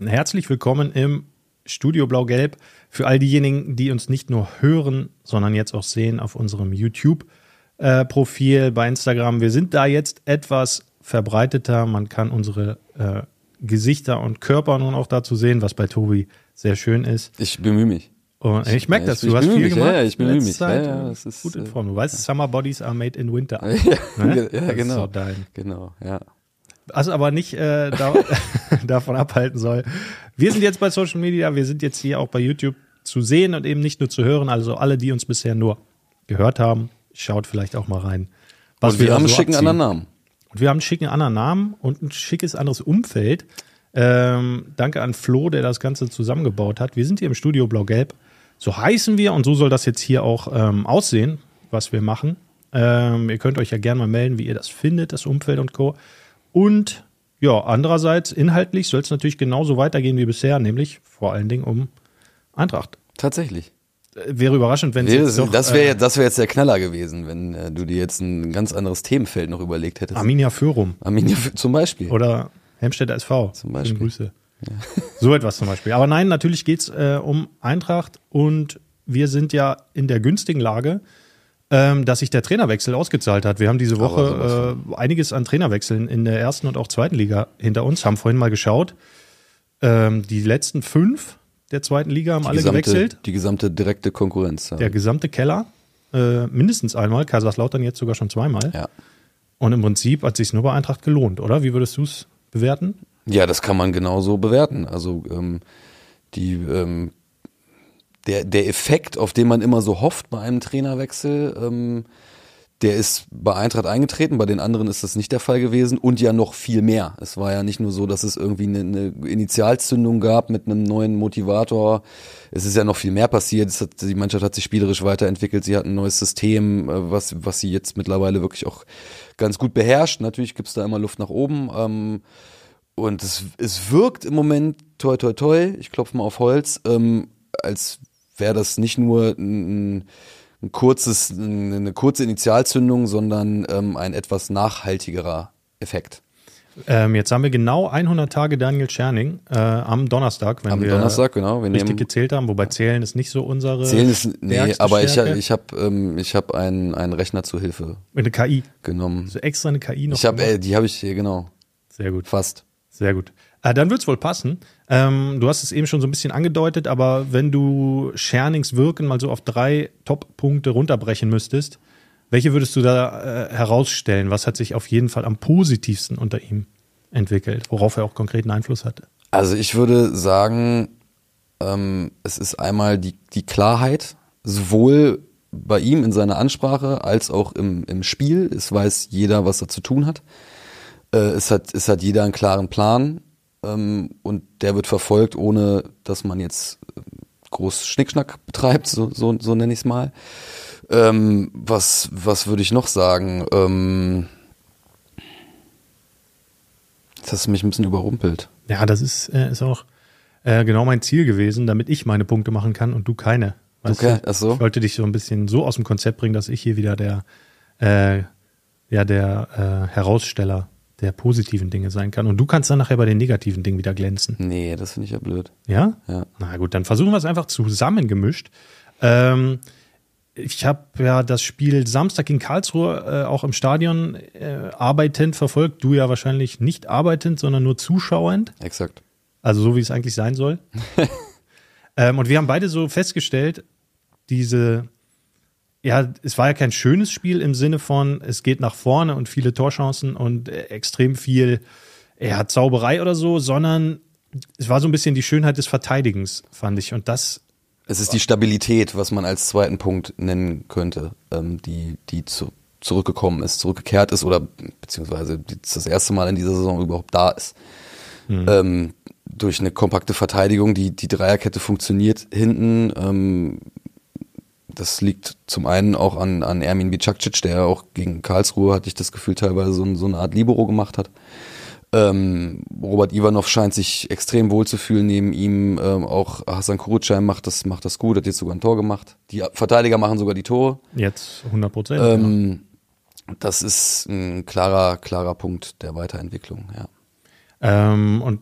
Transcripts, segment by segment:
Herzlich willkommen im Studio Blau-Gelb für all diejenigen, die uns nicht nur hören, sondern jetzt auch sehen auf unserem YouTube-Profil äh, bei Instagram. Wir sind da jetzt etwas verbreiteter. Man kann unsere äh, Gesichter und Körper nun auch dazu sehen, was bei Tobi sehr schön ist. Ich bemühe mich. Und ich merke Ja, das, ich du hast viel mich, gemacht. ja, ich bemühe mich. Zeit. Ja, ja, ist, gut in äh, Form. Du weißt, Summer Bodies are made in winter. Ja, Ne? ja Das ist genau. dein. Genau, ja. Was aber nicht äh, da, davon abhalten soll. Wir sind jetzt bei Social Media, wir sind jetzt hier auch bei YouTube zu sehen und eben nicht nur zu hören. Also alle, die uns bisher nur gehört haben, schaut vielleicht auch mal rein. Was Und wir da haben einen so schicken abziehen. anderen Namen. Und wir haben einen schicken anderen Namen und ein schickes anderes Umfeld. Ähm, danke an Flo, der das Ganze zusammengebaut hat. Wir sind hier im Studio Blau-Gelb. So heißen wir und so soll das jetzt hier auch ähm, aussehen, was wir machen. Ähm, ihr könnt euch ja gerne mal melden, wie ihr das findet, das Umfeld und Co. Und ja, andererseits inhaltlich soll es natürlich genauso weitergehen wie bisher, nämlich vor allen Dingen um Eintracht. Tatsächlich. Äh, Wäre überraschend, wenn es Wäre, jetzt doch, das wäre äh, jetzt, das wäre jetzt der Knaller gewesen, wenn äh, du dir jetzt ein ganz anderes Themenfeld noch überlegt hättest. Arminia Förum Arminia zum Beispiel. oder Helmstädter SV. Zum Beispiel. Grüße. So etwas zum Beispiel. Aber nein, natürlich geht's äh, um Eintracht und wir sind ja in der günstigen Lage, ähm, dass sich der Trainerwechsel ausgezahlt hat. Wir haben diese Aber Woche äh, einiges an Trainerwechseln in der ersten und auch zweiten Liga hinter uns, haben vorhin mal geschaut. Ähm, die letzten fünf der zweiten Liga haben die alle gesamte, gewechselt. Die gesamte direkte Konkurrenz. Ja. Der gesamte Keller äh, mindestens einmal, Kaiserslautern jetzt sogar schon zweimal. ja. Und im Prinzip hat sich nur bei Eintracht gelohnt, oder? Wie würdest du es bewerten? Ja, das kann man genauso bewerten. Also ähm, die ähm, der der Effekt, auf den man immer so hofft bei einem Trainerwechsel, ähm, der ist bei Eintracht eingetreten, bei den anderen ist das nicht der Fall gewesen und ja noch viel mehr. Es war ja nicht nur so, dass es irgendwie eine, eine Initialzündung gab mit einem neuen Motivator. Es ist ja noch viel mehr passiert. Es hat, die Mannschaft hat sich spielerisch weiterentwickelt. Sie hat ein neues System, äh, was, was sie jetzt mittlerweile wirklich auch ganz gut beherrscht. Natürlich gibt's da immer Luft nach oben. Ähm, und es, es wirkt im Moment, toi toi toi, ich klopfe mal auf Holz, ähm, als wäre das nicht nur ein, ein kurzes, eine kurze Initialzündung, sondern ähm, ein etwas nachhaltigerer Effekt. Ähm, jetzt haben wir genau 100 Tage Daniel Scherning äh, am Donnerstag, wenn Am wir Donnerstag, genau. Wir richtig gezählt haben. Wobei Zählen ist nicht so unsere zählen ist, nee, aber ich, Stärke. ich habe ähm, ich hab einen, einen Rechner zur Hilfe eine KI, genommen. also extra eine KI noch. Ich habe, äh, die habe ich hier, genau, Sehr gut, fast. sehr gut. Äh, dann wird's wohl passen. Ähm, du hast es eben schon so ein bisschen angedeutet, aber wenn du Schernings Wirken mal so auf drei Top-Punkte runterbrechen müsstest, welche würdest du da äh, herausstellen? Was hat sich auf jeden Fall am positivsten unter ihm entwickelt, worauf er auch konkreten Einfluss hatte? Also ich würde sagen, ähm, es ist einmal die, die Klarheit, sowohl bei ihm in seiner Ansprache als auch im, im Spiel. Es weiß jeder, was er zu tun hat. Äh, es, hat es hat jeder einen klaren Plan und der wird verfolgt, ohne dass man jetzt äh, groß Schnickschnack betreibt, so, so, so nenne ich es mal. Ähm, was was würde ich noch sagen? Ähm, jetzt hast du mich ein bisschen überrumpelt. Ja, das ist, äh, ist auch äh, genau mein Ziel gewesen, damit ich meine Punkte machen kann und du keine. Weißt Okay, du? so. Ich wollte dich so ein bisschen so aus dem Konzept bringen, dass ich hier wieder der, äh, ja, der äh, Heraussteller der positiven Dinge sein kann. Und du kannst dann nachher bei den negativen Dingen wieder glänzen. Nee, das finde ich ja blöd. Ja? Ja. Na gut, dann versuchen wir es einfach zusammengemischt. Ähm, ich habe ja das Spiel Samstag in Karlsruhe äh, auch im Stadion äh, arbeitend verfolgt. Du ja wahrscheinlich nicht arbeitend, sondern nur zuschauend. Exakt. Also so wie es eigentlich sein soll. ähm, und wir haben beide so festgestellt, diese, ja, es war ja kein schönes Spiel im Sinne von, es geht nach vorne und viele Torchancen und äh, extrem viel, ja, Zauberei oder so, sondern es war so ein bisschen die Schönheit des Verteidigens, fand ich. Und das, Es ist die Stabilität, was man als zweiten Punkt nennen könnte, ähm, die, die zu, zurückgekommen ist, zurückgekehrt ist oder beziehungsweise das erste Mal in dieser Saison überhaupt da ist. Ähm, durch eine kompakte Verteidigung, die, die Dreierkette funktioniert hinten. Ähm, das liegt zum einen auch an, an Ermin Bicakcic, der auch gegen Karlsruhe, hatte ich das Gefühl, teilweise so, so eine Art Libero gemacht hat. Ähm, Robert Ivanov scheint sich extrem wohl zu fühlen neben ihm. Ähm, auch Hassan Kurucay macht das, macht das gut, hat jetzt sogar ein Tor gemacht. Die Verteidiger machen sogar die Tore. jetzt 100 Prozent. Ähm, das ist ein klarer, klarer Punkt der Weiterentwicklung, ja. Ähm, und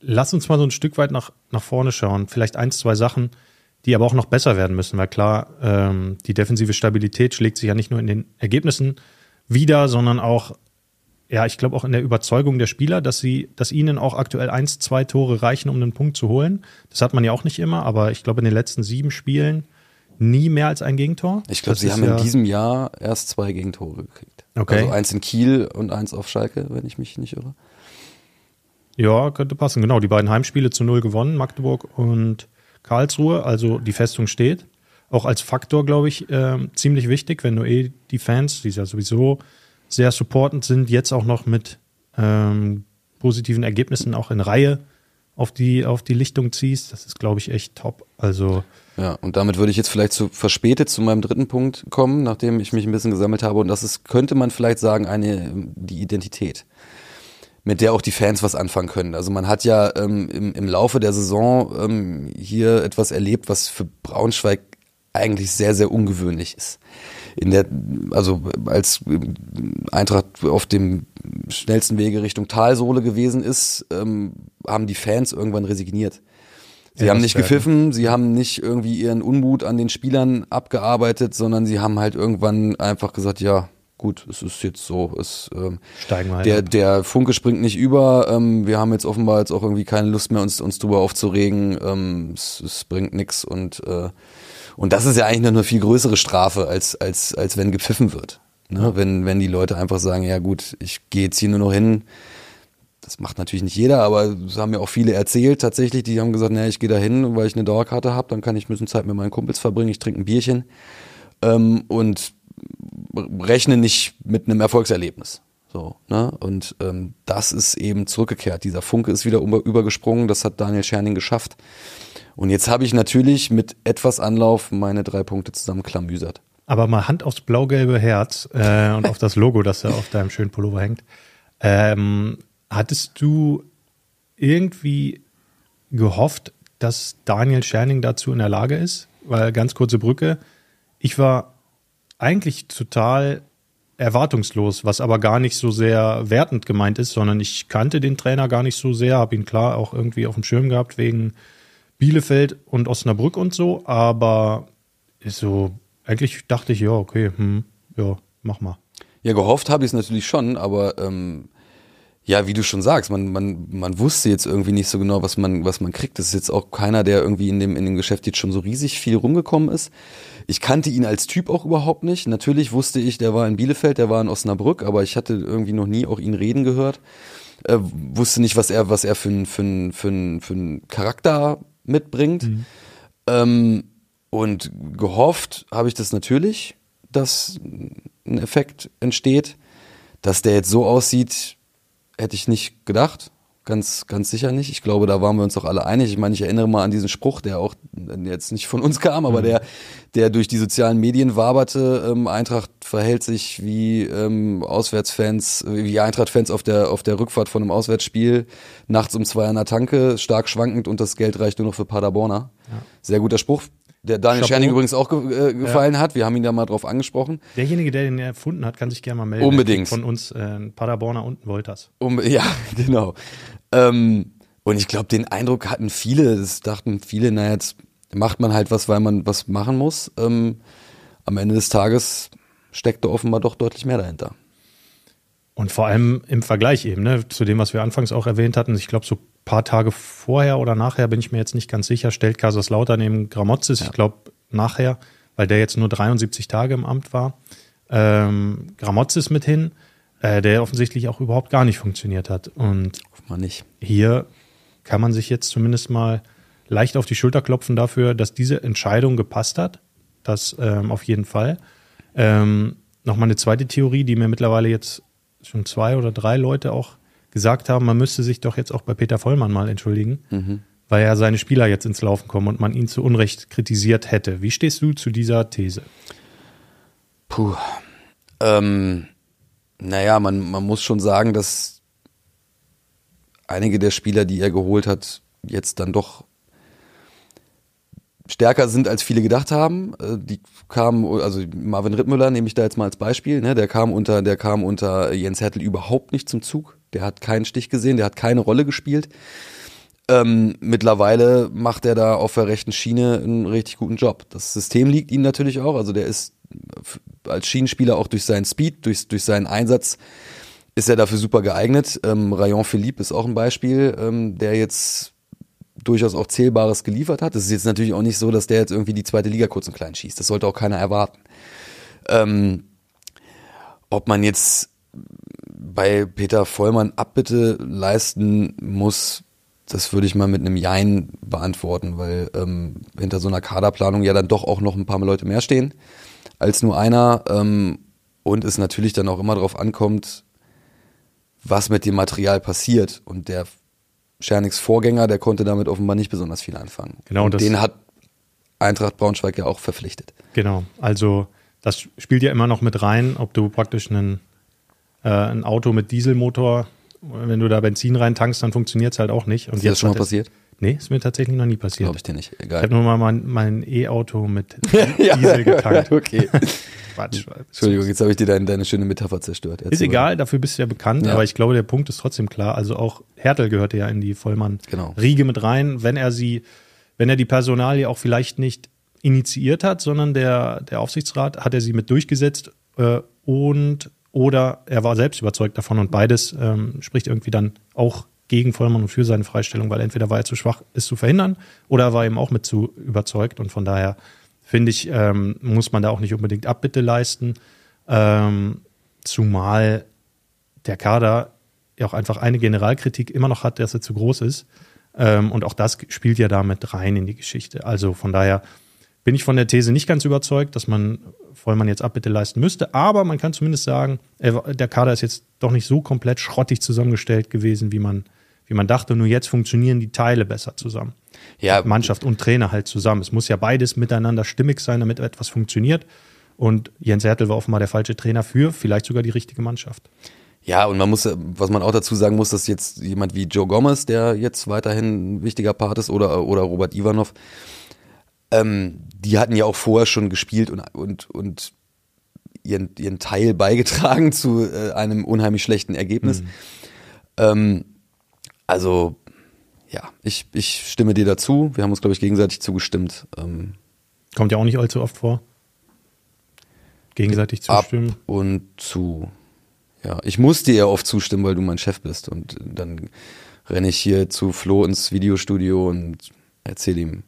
lass uns mal so ein Stück weit nach, nach vorne schauen. Vielleicht eins, zwei Sachen, die aber auch noch besser werden müssen, weil klar, ähm, die defensive Stabilität schlägt sich ja nicht nur in den Ergebnissen wieder, sondern auch, ja, ich glaube auch in der Überzeugung der Spieler, dass sie, dass ihnen auch aktuell eins, zwei Tore reichen, um einen Punkt zu holen. Das hat man ja auch nicht immer, aber ich glaube in den letzten sieben Spielen nie mehr als ein Gegentor. Ich glaube, sie haben ja, in diesem Jahr erst zwei Gegentore gekriegt. Okay. Also eins in Kiel und eins auf Schalke, wenn ich mich nicht irre. Ja, könnte passen. Genau, die beiden Heimspiele zu null gewonnen, Magdeburg und Karlsruhe. Also die Festung steht. Auch als Faktor, glaube ich, ähm, ziemlich wichtig, wenn du eh die Fans, die ja sowieso sehr supportend sind, jetzt auch noch mit ähm, positiven Ergebnissen auch in Reihe auf die, auf die Lichtung ziehst. Das ist, glaube ich, echt top. Also Ja, und damit würde ich jetzt vielleicht zu verspätet zu meinem dritten Punkt kommen, nachdem ich mich ein bisschen gesammelt habe. Und das ist, könnte man vielleicht sagen, eine die Identität, mit der auch die Fans was anfangen können. Also man hat ja ähm, im, im Laufe der Saison ähm, hier etwas erlebt, was für Braunschweig eigentlich sehr, sehr ungewöhnlich ist. In der, also als Eintracht auf dem schnellsten Wege Richtung Talsohle gewesen ist, ähm, haben die Fans irgendwann resigniert. Sie Ja, haben nicht gepfiffen, sie haben nicht irgendwie ihren Unmut an den Spielern abgearbeitet, sondern sie haben halt irgendwann einfach gesagt, ja, gut, es ist jetzt so, es ähm, steigen wir halt der, ab. der Funke springt nicht über. Ähm, wir haben jetzt offenbar jetzt auch irgendwie keine Lust mehr, uns, uns drüber aufzuregen. Ähm, es, es bringt nix und äh, und das ist ja eigentlich noch eine viel größere Strafe, als, als, als wenn gepfiffen wird. Ne? Wenn, wenn die Leute einfach sagen, ja gut, ich gehe jetzt hier nur noch hin. Das macht natürlich nicht jeder, aber das haben ja auch viele erzählt tatsächlich. Die haben gesagt, naja, ich gehe da hin, weil ich eine Dauerkarte habe, dann kann ich ein bisschen Zeit mit meinen Kumpels verbringen, ich trinke ein Bierchen ähm, und rechne nicht mit einem Erfolgserlebnis. So, ne? Und ähm, das ist eben zurückgekehrt. Dieser Funke ist wieder über, übergesprungen. Das hat Daniel Scherning geschafft. Und jetzt habe ich natürlich mit etwas Anlauf meine drei Punkte zusammenklamüsert. Aber mal Hand aufs blau-gelbe Herz äh, und auf das Logo, das da auf deinem schönen Pullover hängt. Ähm, hattest du irgendwie gehofft, dass Daniel Scherning dazu in der Lage ist? Weil ganz kurze Brücke. Ich war eigentlich total erwartungslos, was aber gar nicht so sehr wertend gemeint ist, sondern ich kannte den Trainer gar nicht so sehr, habe ihn klar auch irgendwie auf dem Schirm gehabt wegen Bielefeld und Osnabrück und so, aber so, eigentlich dachte ich, ja, okay, hm, ja, mach mal. Ja, gehofft habe ich es natürlich schon, aber ähm, ja, wie du schon sagst, man, man, man wusste jetzt irgendwie nicht so genau, was man, was man kriegt. Das ist jetzt auch keiner, der irgendwie in dem, in dem Geschäft jetzt schon so riesig viel rumgekommen ist. Ich kannte ihn als Typ auch überhaupt nicht. Natürlich wusste ich, der war in Bielefeld, der war in Osnabrück, aber ich hatte irgendwie noch nie auch ihn reden gehört. Äh, wusste nicht, was er, was er für ein, für ein, für ein, für ein Charakter mitbringt. Ähm, und gehofft habe ich das natürlich, dass ein Effekt entsteht. Dass der jetzt so aussieht, hätte ich nicht gedacht. Ganz, ganz sicher nicht. Ich glaube, da waren wir uns auch alle einig. Ich meine, ich erinnere mal an diesen Spruch, der auch jetzt nicht von uns kam, aber der, der durch die sozialen Medien waberte. Ähm, Eintracht verhält sich wie ähm, Auswärtsfans, wie Eintracht-Fans auf der, auf der Rückfahrt von einem Auswärtsspiel, nachts um zwei an der Tanke, stark schwankend und das Geld reicht nur noch für Paderborner. Sehr guter Spruch. Der Daniel Chapeau. Scherning übrigens auch ge äh, gefallen hat. Wir haben ihn da mal drauf angesprochen. Derjenige, der den erfunden hat, kann sich gerne mal melden. Unbedingt. Von uns, äh, ein Paderborner und ein Wolters. Um, ja, genau. Ähm, und ich glaube, den Eindruck hatten viele, das dachten viele, naja, jetzt macht man halt was, weil man was machen muss. Ähm, am Ende des Tages steckt da offenbar doch deutlich mehr dahinter. Und vor allem im Vergleich eben, ne, zu dem, was wir anfangs auch erwähnt hatten. Ich glaube, so paar Tage vorher oder nachher, bin ich mir jetzt nicht ganz sicher, stellt Kaiserslautern neben Gramozis, ich glaube nachher, weil der jetzt nur 73 Tage im Amt war, ähm, Gramozis mit hin, äh, der offensichtlich auch überhaupt gar nicht funktioniert hat. Und nicht. hier kann man sich jetzt zumindest mal leicht auf die Schulter klopfen dafür, dass diese Entscheidung gepasst hat. Das ähm, auf jeden Fall. Ähm, Nochmal eine zweite Theorie, die mir mittlerweile jetzt schon zwei oder drei Leute auch gesagt haben, man müsste sich doch jetzt auch bei Peter Vollmann mal entschuldigen, weil ja seine Spieler jetzt ins Laufen kommen und man ihn zu Unrecht kritisiert hätte. Wie stehst du zu dieser These? Puh. Ähm, naja, man, man muss schon sagen, dass einige der Spieler, die er geholt hat, jetzt dann doch stärker sind, als viele gedacht haben. Äh, Die kamen, also Marvin Rittmüller nehme ich da jetzt mal als Beispiel, ne? der kam unter, der kam unter Jens Hertel überhaupt nicht zum Zug. Der hat keinen Stich gesehen, der hat keine Rolle gespielt. ähm, mittlerweile macht er da auf der rechten Schiene einen richtig guten Job. Das System liegt ihm natürlich auch. Also der ist als Schienenspieler auch durch seinen Speed, durch, durch seinen Einsatz ist er dafür super geeignet. Ähm, Rayon Philippe ist auch ein Beispiel, ähm, der jetzt durchaus auch Zählbares geliefert hat. Es ist jetzt natürlich auch nicht so, dass der jetzt irgendwie die zweite Liga kurz und klein schießt. Das sollte auch keiner erwarten. Ähm, ob man jetzt bei Peter Vollmann Abbitte leisten muss, das würde ich mal mit einem Jein beantworten, weil ähm, hinter so einer Kaderplanung ja dann doch auch noch ein paar Leute mehr stehen als nur einer ähm, und es natürlich dann auch immer darauf ankommt, was mit dem Material passiert. Und der Schernigs Vorgänger, der konnte damit offenbar nicht besonders viel anfangen. Genau, und den hat Eintracht Braunschweig ja auch verpflichtet. Genau, also das spielt ja immer noch mit rein, ob du praktisch einen, äh, ein Auto mit Dieselmotor, wenn du da Benzin reintankst, dann funktioniert es halt auch nicht. Und ist das schon mal passiert? Nee, ist mir tatsächlich noch nie passiert. Glaube ich dir nicht. Egal. Ich habe nur mal mein, mein E-Auto mit Diesel getankt. okay. Quatsch. Entschuldigung, jetzt habe ich dir deine, deine schöne Metapher zerstört. Ist egal, dafür bist du ja bekannt, ja. aber ich glaube, der Punkt ist trotzdem klar. Also auch Hertel gehörte ja in die Vollmann-Riege genau. mit rein, wenn er sie, wenn er die Personalie auch vielleicht nicht initiiert hat, sondern der, der Aufsichtsrat hat er sie mit durchgesetzt äh, und oder er war selbst überzeugt davon und beides ähm, spricht irgendwie dann auch gegen Vollmann und für seine Freistellung, weil entweder war er zu schwach, es zu verhindern, oder er war eben auch mit zu überzeugt. Und von daher finde ich, ähm, muss man da auch nicht unbedingt Abbitte leisten. Ähm, zumal der Kader ja auch einfach eine Generalkritik immer noch hat, dass er zu groß ist. Ähm, und auch das spielt ja damit rein in die Geschichte. Also von daher bin ich von der These nicht ganz überzeugt, dass man Vollmann jetzt Abbitte leisten müsste. Aber man kann zumindest sagen, der Kader ist jetzt doch nicht so komplett schrottig zusammengestellt gewesen, wie man, wie man dachte. Nur jetzt funktionieren die Teile besser zusammen. Ja. Mannschaft und Trainer halt zusammen. Es muss ja beides miteinander stimmig sein, damit etwas funktioniert. Und Jens Hertel war offenbar der falsche Trainer für vielleicht sogar die richtige Mannschaft. Ja, und man muss, was man auch dazu sagen muss, dass jetzt jemand wie Joe Gomez, der jetzt weiterhin ein wichtiger Part ist, oder, oder Robert Ivanov, ähm, die hatten ja auch vorher schon gespielt und, und, und ihren, ihren Teil beigetragen zu äh, einem unheimlich schlechten Ergebnis. Mhm. Ähm, also, ja, ich, ich stimme dir dazu. Wir haben uns, glaube ich, gegenseitig zugestimmt. Ähm, Kommt ja auch nicht allzu oft vor. Gegenseitig zustimmen. Ab und zu. Ja, ich muss dir ja oft zustimmen, weil du mein Chef bist. Und dann renne ich hier zu Flo ins Videostudio und erzähle ihm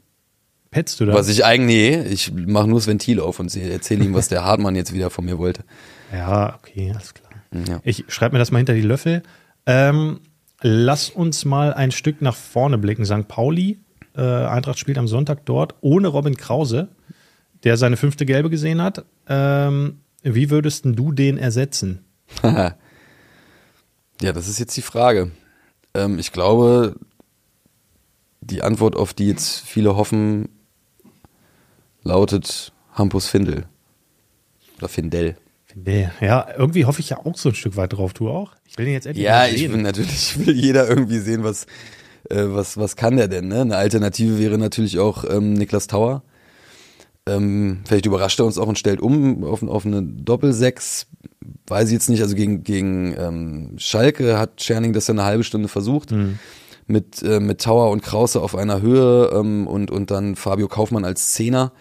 Petzt du da? Was ich eigentlich, nee, ich mache nur das Ventil auf und erzähle ihm, was der Hartmann jetzt wieder von mir wollte. Ja, okay, alles klar. Ja. Ich schreibe mir das mal hinter die Löffel. Ähm, lass uns mal ein Stück nach vorne blicken. St. Pauli, äh, Eintracht spielt am Sonntag dort ohne Robin Krause, der seine fünfte Gelbe gesehen hat. Ähm, wie würdest du den ersetzen? ja, das ist jetzt die Frage. Ähm, ich glaube, die Antwort, auf die jetzt viele hoffen, lautet Hampus Findel. Oder Findel. Findel. Ja, irgendwie hoffe ich ja auch so ein Stück weit drauf. Du auch? Ich will den jetzt endlich Ja, ich will natürlich will jeder irgendwie sehen, was, äh, was, was kann der denn. Ne? Eine Alternative wäre natürlich auch ähm, Niklas Tauer. Ähm, vielleicht überrascht er uns auch und stellt um auf, auf eine Doppel-Sechs. Weiß ich jetzt nicht. Also gegen, gegen ähm, Schalke hat Scherning das ja eine halbe Stunde versucht. Mhm. Mit, äh, mit Tauer und Krause auf einer Höhe ähm, und, und dann Fabio Kaufmann als Zehner.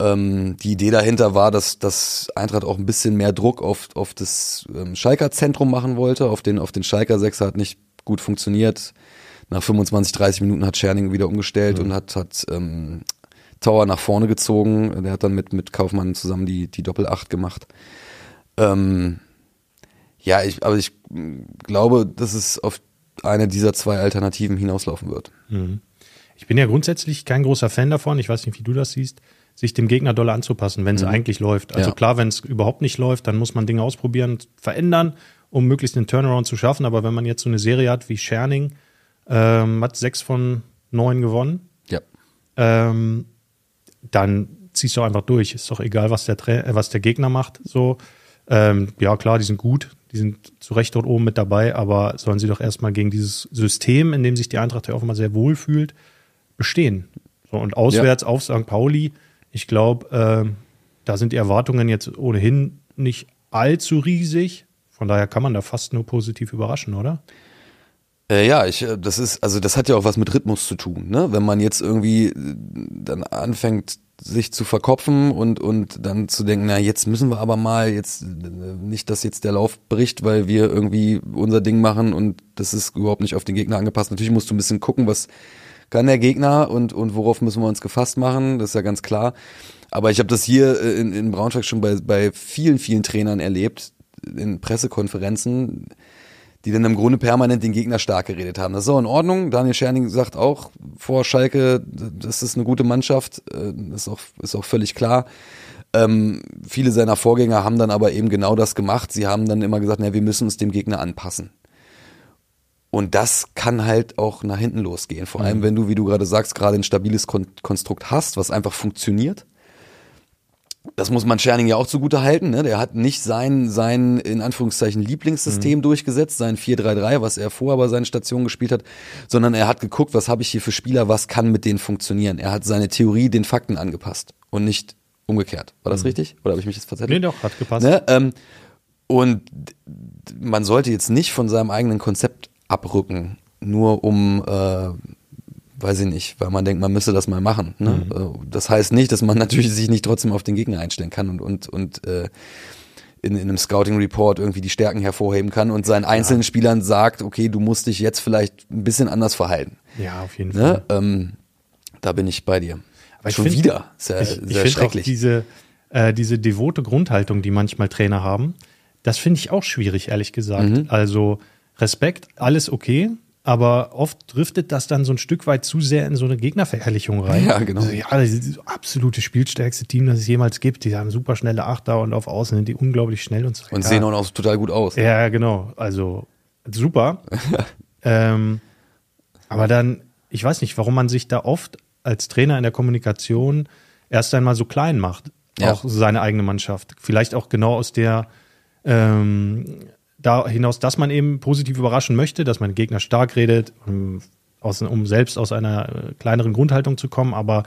Ähm, die Idee dahinter war, dass, dass Eintracht auch ein bisschen mehr Druck auf, auf das ähm, Schalker Zentrum machen wollte. Auf den, auf den Schalker Sechser hat nicht gut funktioniert. Nach 25, 30 Minuten hat Scherning wieder umgestellt mhm. und hat, hat ähm, Tower nach vorne gezogen. Der hat dann mit, mit Kaufmann zusammen die, die Doppel-Acht gemacht. Ähm, ja, ich, aber ich glaube, dass es auf eine dieser zwei Alternativen hinauslaufen wird. Mhm. Ich bin ja grundsätzlich kein großer Fan davon. Ich weiß nicht, wie du das siehst sich dem Gegner doll anzupassen, wenn es mhm. eigentlich läuft. Also ja. klar, wenn es überhaupt nicht läuft, dann muss man Dinge ausprobieren, verändern, um möglichst einen Turnaround zu schaffen. Aber wenn man jetzt so eine Serie hat wie Scherning, ähm, hat sechs von neun gewonnen, ja. ähm, dann ziehst du einfach durch. Ist doch egal, was der, Tra äh, was der Gegner macht. So, ähm, ja klar, die sind gut, die sind zu Recht dort oben mit dabei, aber sollen sie doch erstmal gegen dieses System, in dem sich die Eintracht ja offenbar sehr wohl fühlt, bestehen. So, und auswärts ja. auf St. Pauli ich glaube, äh, da sind die Erwartungen jetzt ohnehin nicht allzu riesig. Von daher kann man da fast nur positiv überraschen, oder? Äh, ja, ich, äh, das ist, also das hat ja auch was mit Rhythmus zu tun, ne? Wenn man jetzt irgendwie äh, dann anfängt, sich zu verkopfen und, und dann zu denken, na, jetzt müssen wir aber mal jetzt nicht, dass jetzt der Lauf bricht, weil wir irgendwie unser Ding machen und das ist überhaupt nicht auf den Gegner angepasst. Natürlich musst du ein bisschen gucken, was kann der Gegner und, und worauf müssen wir uns gefasst machen, das ist ja ganz klar. Aber ich habe das hier in, in Braunschweig schon bei, bei vielen, vielen Trainern erlebt, in Pressekonferenzen, die dann im Grunde permanent den Gegner stark geredet haben. Das ist auch in Ordnung. Daniel Scherning sagt auch vor Schalke, das ist eine gute Mannschaft, das äh, ist auch, ist auch völlig klar. Ähm, viele seiner Vorgänger haben dann aber eben genau das gemacht. Sie haben dann immer gesagt, na, wir müssen uns dem Gegner anpassen. Und das kann halt auch nach hinten losgehen. Vor allem, mhm. wenn du, wie du gerade sagst, gerade ein stabiles Kon Konstrukt hast, was einfach funktioniert das muss man Scherning ja auch zugute halten. Ne? Der hat nicht sein, sein in Anführungszeichen Lieblingssystem mhm. durchgesetzt, sein 4-3-3, was er vorher bei seinen Stationen gespielt hat, sondern er hat geguckt, was habe ich hier für Spieler, was kann mit denen funktionieren. Er hat seine Theorie den Fakten angepasst und nicht umgekehrt. War das mhm. richtig? Oder habe ich mich jetzt verzettelt? Nee, doch, hat gepasst. Ne? Ähm, und man sollte jetzt nicht von seinem eigenen Konzept abrücken, nur um äh, weiß ich nicht, weil man denkt, man müsse das mal machen. Ne? Mhm. Äh, das heißt nicht, dass man natürlich sich nicht trotzdem auf den Gegner einstellen kann und, und, und äh, in, in einem Scouting Report irgendwie die Stärken hervorheben kann und seinen einzelnen ja. Spielern sagt, okay, du musst dich jetzt vielleicht ein bisschen anders verhalten. Ja, auf jeden ne? Fall. Ähm, da bin ich bei dir. Aber Schon find, wieder. Sehr, ich, sehr ich schrecklich. Auch diese, äh, diese devote Grundhaltung, die manchmal Trainer haben, das finde ich auch schwierig, ehrlich gesagt. Mhm. Also Respekt, alles okay, aber oft driftet das dann so ein Stück weit zu sehr in so eine Gegnerverherrlichung rein. Ja, genau. Also, ja, das ist das absolute spielstärkste Team, das es jemals gibt. Die haben super schnelle Achter und auf Außen sind die unglaublich schnell und so. Und ja. sehen auch noch total gut aus. Ja, genau. Also super. ähm, aber dann, ich weiß nicht, warum man sich da oft als Trainer in der Kommunikation erst einmal so klein macht. Ja. Auch seine eigene Mannschaft. Vielleicht auch genau aus der ähm, da hinaus, dass man eben positiv überraschen möchte, dass man Gegner stark redet, um, aus, um selbst aus einer äh, kleineren Grundhaltung zu kommen. Aber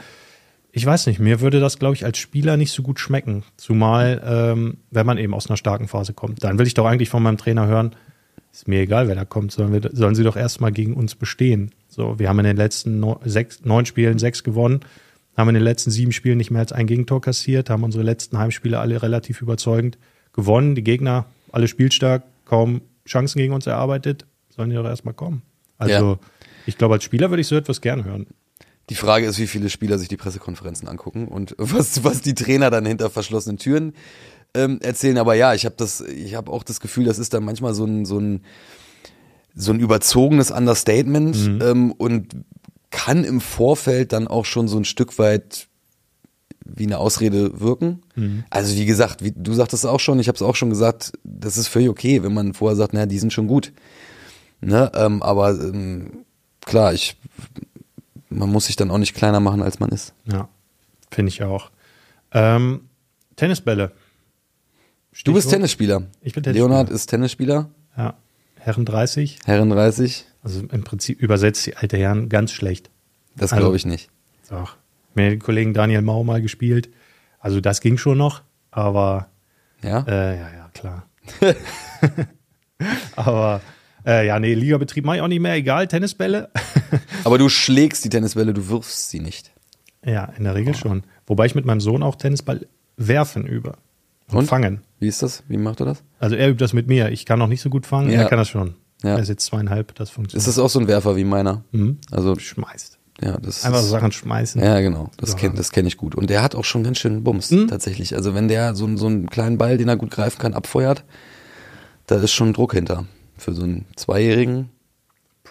ich weiß nicht, mir würde das, glaube ich, als Spieler nicht so gut schmecken. Zumal, ähm, wenn man eben aus einer starken Phase kommt. Dann will ich doch eigentlich von meinem Trainer hören, ist mir egal, wer da kommt, sollen, wir, sollen sie doch erstmal gegen uns bestehen. So, wir haben in den letzten neun, sechs, neun Spielen sechs gewonnen, haben in den letzten sieben Spielen nicht mehr als ein Gegentor kassiert, haben unsere letzten Heimspiele alle relativ überzeugend gewonnen. Die Gegner alle spielstark, kaum Chancen gegen uns erarbeitet, sollen die doch erstmal kommen. Also ja. ich glaube, als Spieler würde ich so etwas gern hören. Die Frage ist, wie viele Spieler sich die Pressekonferenzen angucken und was, was die Trainer dann hinter verschlossenen Türen ähm, erzählen. Aber ja, ich habe das, ich habe auch das Gefühl, das ist dann manchmal so ein, so ein, so ein überzogenes Understatement mhm. ähm, und kann im Vorfeld dann auch schon so ein Stück weit wie eine Ausrede wirken. Mhm. Also wie gesagt, wie, du sagtest auch schon, ich habe es auch schon gesagt, das ist völlig okay, wenn man vorher sagt, naja, die sind schon gut. Ne? Ähm, aber ähm, klar, ich, man muss sich dann auch nicht kleiner machen, als man ist. Ja, finde ich auch. Ähm, Tennisbälle. Stichwort. Du bist Tennisspieler. Ich bin Tennisspieler. Leonhard ist Tennisspieler. Ja. Herren 30. Herren 30. Also im Prinzip übersetzt die alte Herren ganz schlecht. Das glaube also, ich nicht. Doch mit dem Kollegen Daniel Mau mal gespielt. Also das ging schon noch, aber ja, äh, ja, ja, klar. aber äh, ja, nee, Ligabetrieb mache ich auch nicht mehr, egal, Tennisbälle. aber du schlägst die Tennisbälle, du wirfst sie nicht. Ja, in der Regel oh. schon. Wobei ich mit meinem Sohn auch Tennisball werfen übe. Und, und, fangen. Wie ist das? Wie macht er das? Also er übt das mit mir. Ich kann noch nicht so gut fangen, ja. er kann das schon. Ja. Er ist jetzt zweieinhalb, das funktioniert. Ist das auch so ein Werfer wie meiner? Mhm. Also schmeißt. Ja, das Einfach so Sachen schmeißen. Ja, genau. Das kenne das kenn ich gut. Und der hat auch schon ganz schön Bums, mhm. tatsächlich. Also wenn der so, so einen kleinen Ball, den er gut greifen kann, abfeuert, da ist schon Druck hinter. Für so einen Zweijährigen.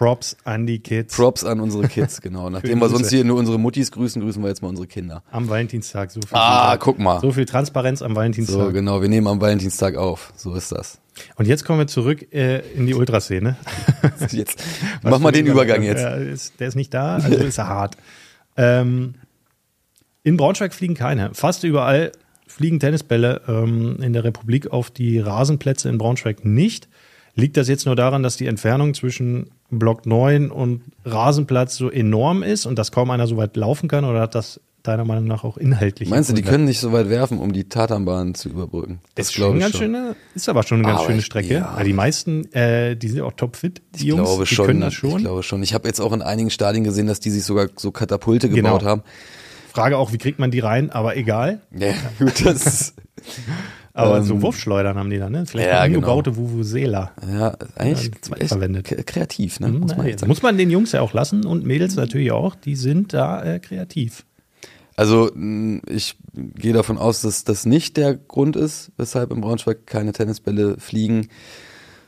Props an die Kids. Props an unsere Kids, genau. Nachdem wir sonst hier nur unsere Muttis grüßen, grüßen wir jetzt mal unsere Kinder. Am Valentinstag. So viel ah, guck mal. So viel Transparenz am Valentinstag. So, genau. Wir nehmen am Valentinstag auf. So ist das. Und jetzt kommen wir zurück äh, in die Ultraszene. jetzt mach mal den Übergang jetzt. Der ist, der ist nicht da, also ist er hart. Ähm, in Braunschweig fliegen keine. Fast überall fliegen Tennisbälle ähm, in der Republik auf die Rasenplätze in Braunschweig nicht. Liegt das jetzt nur daran, dass die Entfernung zwischen Block 9 und Rasenplatz so enorm ist und dass kaum einer so weit laufen kann oder hat das deiner Meinung nach auch inhaltlich. Meinst du, die können nicht so weit werfen, um die Tatanbahn zu überbrücken? Das ist schon ganz schöne, ist aber schon eine ganz Aber schöne Strecke. ja. Weil die meisten, äh, die sind auch topfit, die Ich Jungs, glaube die schon. können das schon. Ich glaube schon. Ich habe jetzt auch in einigen Stadien gesehen, dass die sich sogar so Katapulte Genau. gebaut haben. Frage auch, wie kriegt man die rein, aber egal. Ja, gut, das Aber Ähm, so Wurfschleudern haben die da, ne? Vielleicht ja, ja, genau. umgebaute Vuvuzela. ja, eigentlich Ja, verwendet. kreativ, ne? Muss man das sagen. muss man den Jungs ja auch lassen und Mädels natürlich auch, die sind da äh, kreativ. Also ich gehe davon aus, dass das nicht der Grund ist, weshalb in Braunschweig keine Tennisbälle fliegen,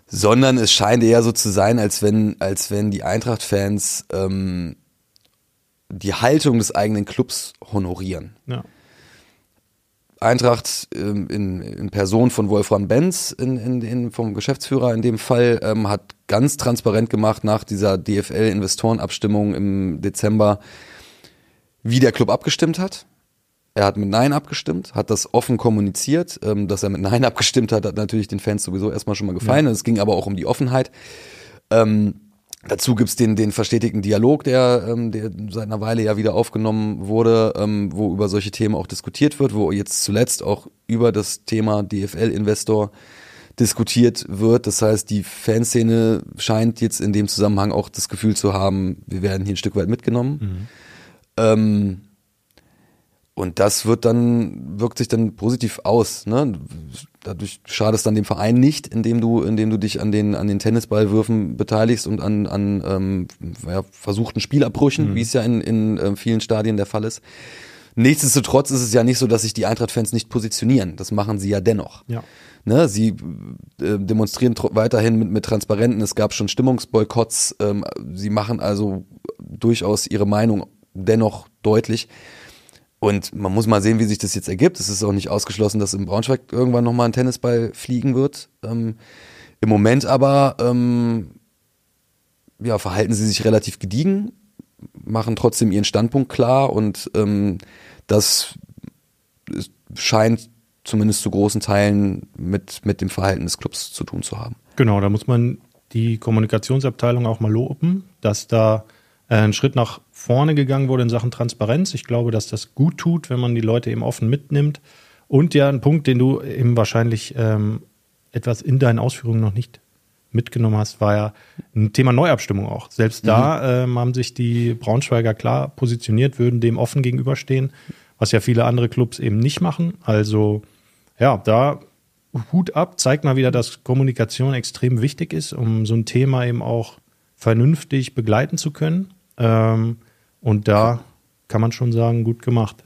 sondern es scheint eher so zu sein, als wenn, als wenn die Eintracht-Fans ähm, die Haltung des eigenen Clubs honorieren. Ja. Eintracht ähm, in, in Person von Wolfram Benz, in, in, vom Geschäftsführer in dem Fall, ähm, hat ganz transparent gemacht nach dieser DFL-Investorenabstimmung im Dezember, wie der Club abgestimmt hat. Er hat mit Nein abgestimmt, hat das offen kommuniziert. Ähm, dass er mit Nein abgestimmt hat, hat natürlich den Fans sowieso erstmal schon mal gefallen. Es ging aber auch um die Offenheit. Ähm, dazu gibt's den, den verstetigten Dialog, der, ähm, der seit einer Weile ja wieder aufgenommen wurde, ähm, wo über solche Themen auch diskutiert wird, wo jetzt zuletzt auch über das Thema DFL-Investor diskutiert wird. Das heißt, die Fanszene scheint jetzt in dem Zusammenhang auch das Gefühl zu haben, wir werden hier ein Stück weit mitgenommen. Ähm, und das wird dann, wirkt sich dann positiv aus. Ne? Dadurch schadest dann dem Verein nicht, indem du, indem du dich an den, an den Tennisballwürfen beteiligst und an, an ähm, ja, versuchten Spielabbrüchen, wie es ja in, in äh, vielen Stadien der Fall ist. Nichtsdestotrotz ist es ja nicht so, dass sich die Eintracht-Fans nicht positionieren. Das machen sie ja dennoch. Ja. Ne, sie äh, demonstrieren weiterhin mit, mit Transparenten. Es gab schon Stimmungsboykotts. Ähm, sie machen also durchaus ihre Meinung dennoch deutlich. Und man muss mal sehen, wie sich das jetzt ergibt. Es ist auch nicht ausgeschlossen, dass in Braunschweig irgendwann nochmal ein Tennisball fliegen wird. Ähm, Im Moment aber ähm, ja, verhalten sie sich relativ gediegen, machen trotzdem ihren Standpunkt klar und ähm, das scheint zumindest zu großen Teilen mit, mit dem Verhalten des Clubs zu tun zu haben. Genau, da muss man die Kommunikationsabteilung auch mal loben, dass da äh, ein Schritt nach vorne gegangen wurde in Sachen Transparenz. Ich glaube, dass das gut tut, wenn man die Leute eben offen mitnimmt. Und ja, ein Punkt, den du eben wahrscheinlich ähm, etwas in deinen Ausführungen noch nicht mitgenommen hast, war ja ein Thema Neuabstimmung auch. Selbst da ähm, haben sich die Braunschweiger klar positioniert, würden dem offen gegenüberstehen, was ja viele andere Clubs eben nicht machen. Also ja, da Hut ab, zeigt mal wieder, dass Kommunikation extrem wichtig ist, um so ein Thema eben auch vernünftig begleiten zu können. Ähm, und da kann man schon sagen, gut gemacht.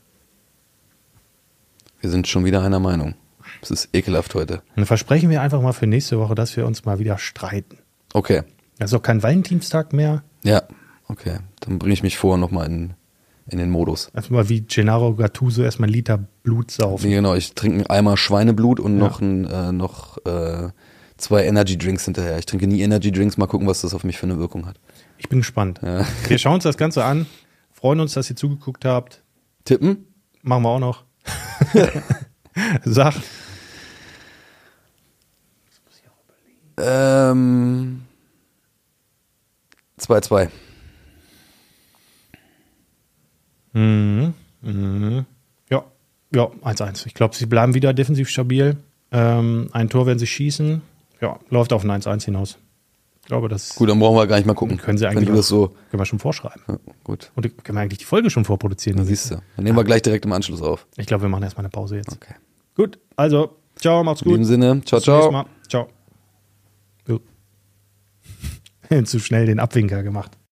Wir sind schon wieder einer Meinung. Es ist ekelhaft heute. Dann versprechen wir einfach mal für nächste Woche, dass wir uns mal wieder streiten. Okay. Das ist auch kein Valentinstag mehr. Ja, okay. Dann bringe ich mich vor nochmal in, in den Modus. Erstmal wie Gennaro Gattuso erstmal einen Liter Blut saufen. Nee, genau, ich trinke einen Eimer Schweineblut und noch, ein, äh, noch äh, zwei Energy Drinks hinterher. Ich trinke nie Energy Drinks, mal gucken, was das auf mich für eine Wirkung hat. Ich bin gespannt. Ja. Wir schauen uns das Ganze an, freuen uns, dass ihr zugeguckt habt. Tippen? Machen wir auch noch. Sag. Ähm, 2-2. Mhm. Mhm. Ja, ja, 1-1. Ich glaube, sie bleiben wieder defensiv stabil. Ähm, ein Tor werden sie schießen. Ja, läuft auf ein 1-1 hinaus. Glaube, das Gut, dann brauchen wir gar nicht mal gucken. können sie eigentlich du das so. können wir schon vorschreiben. Ja, gut, Und können wir eigentlich die Folge schon vorproduzieren. dann siehst du. Dann nehmen wir gleich direkt im Anschluss auf. Ich glaube, wir machen erstmal eine Pause jetzt. Okay. Gut, also, ciao, macht's In gut. diesem Sinne, ciao, Bis zum nächsten ciao. Mal. Ciao. Zu schnell den Abwinker gemacht.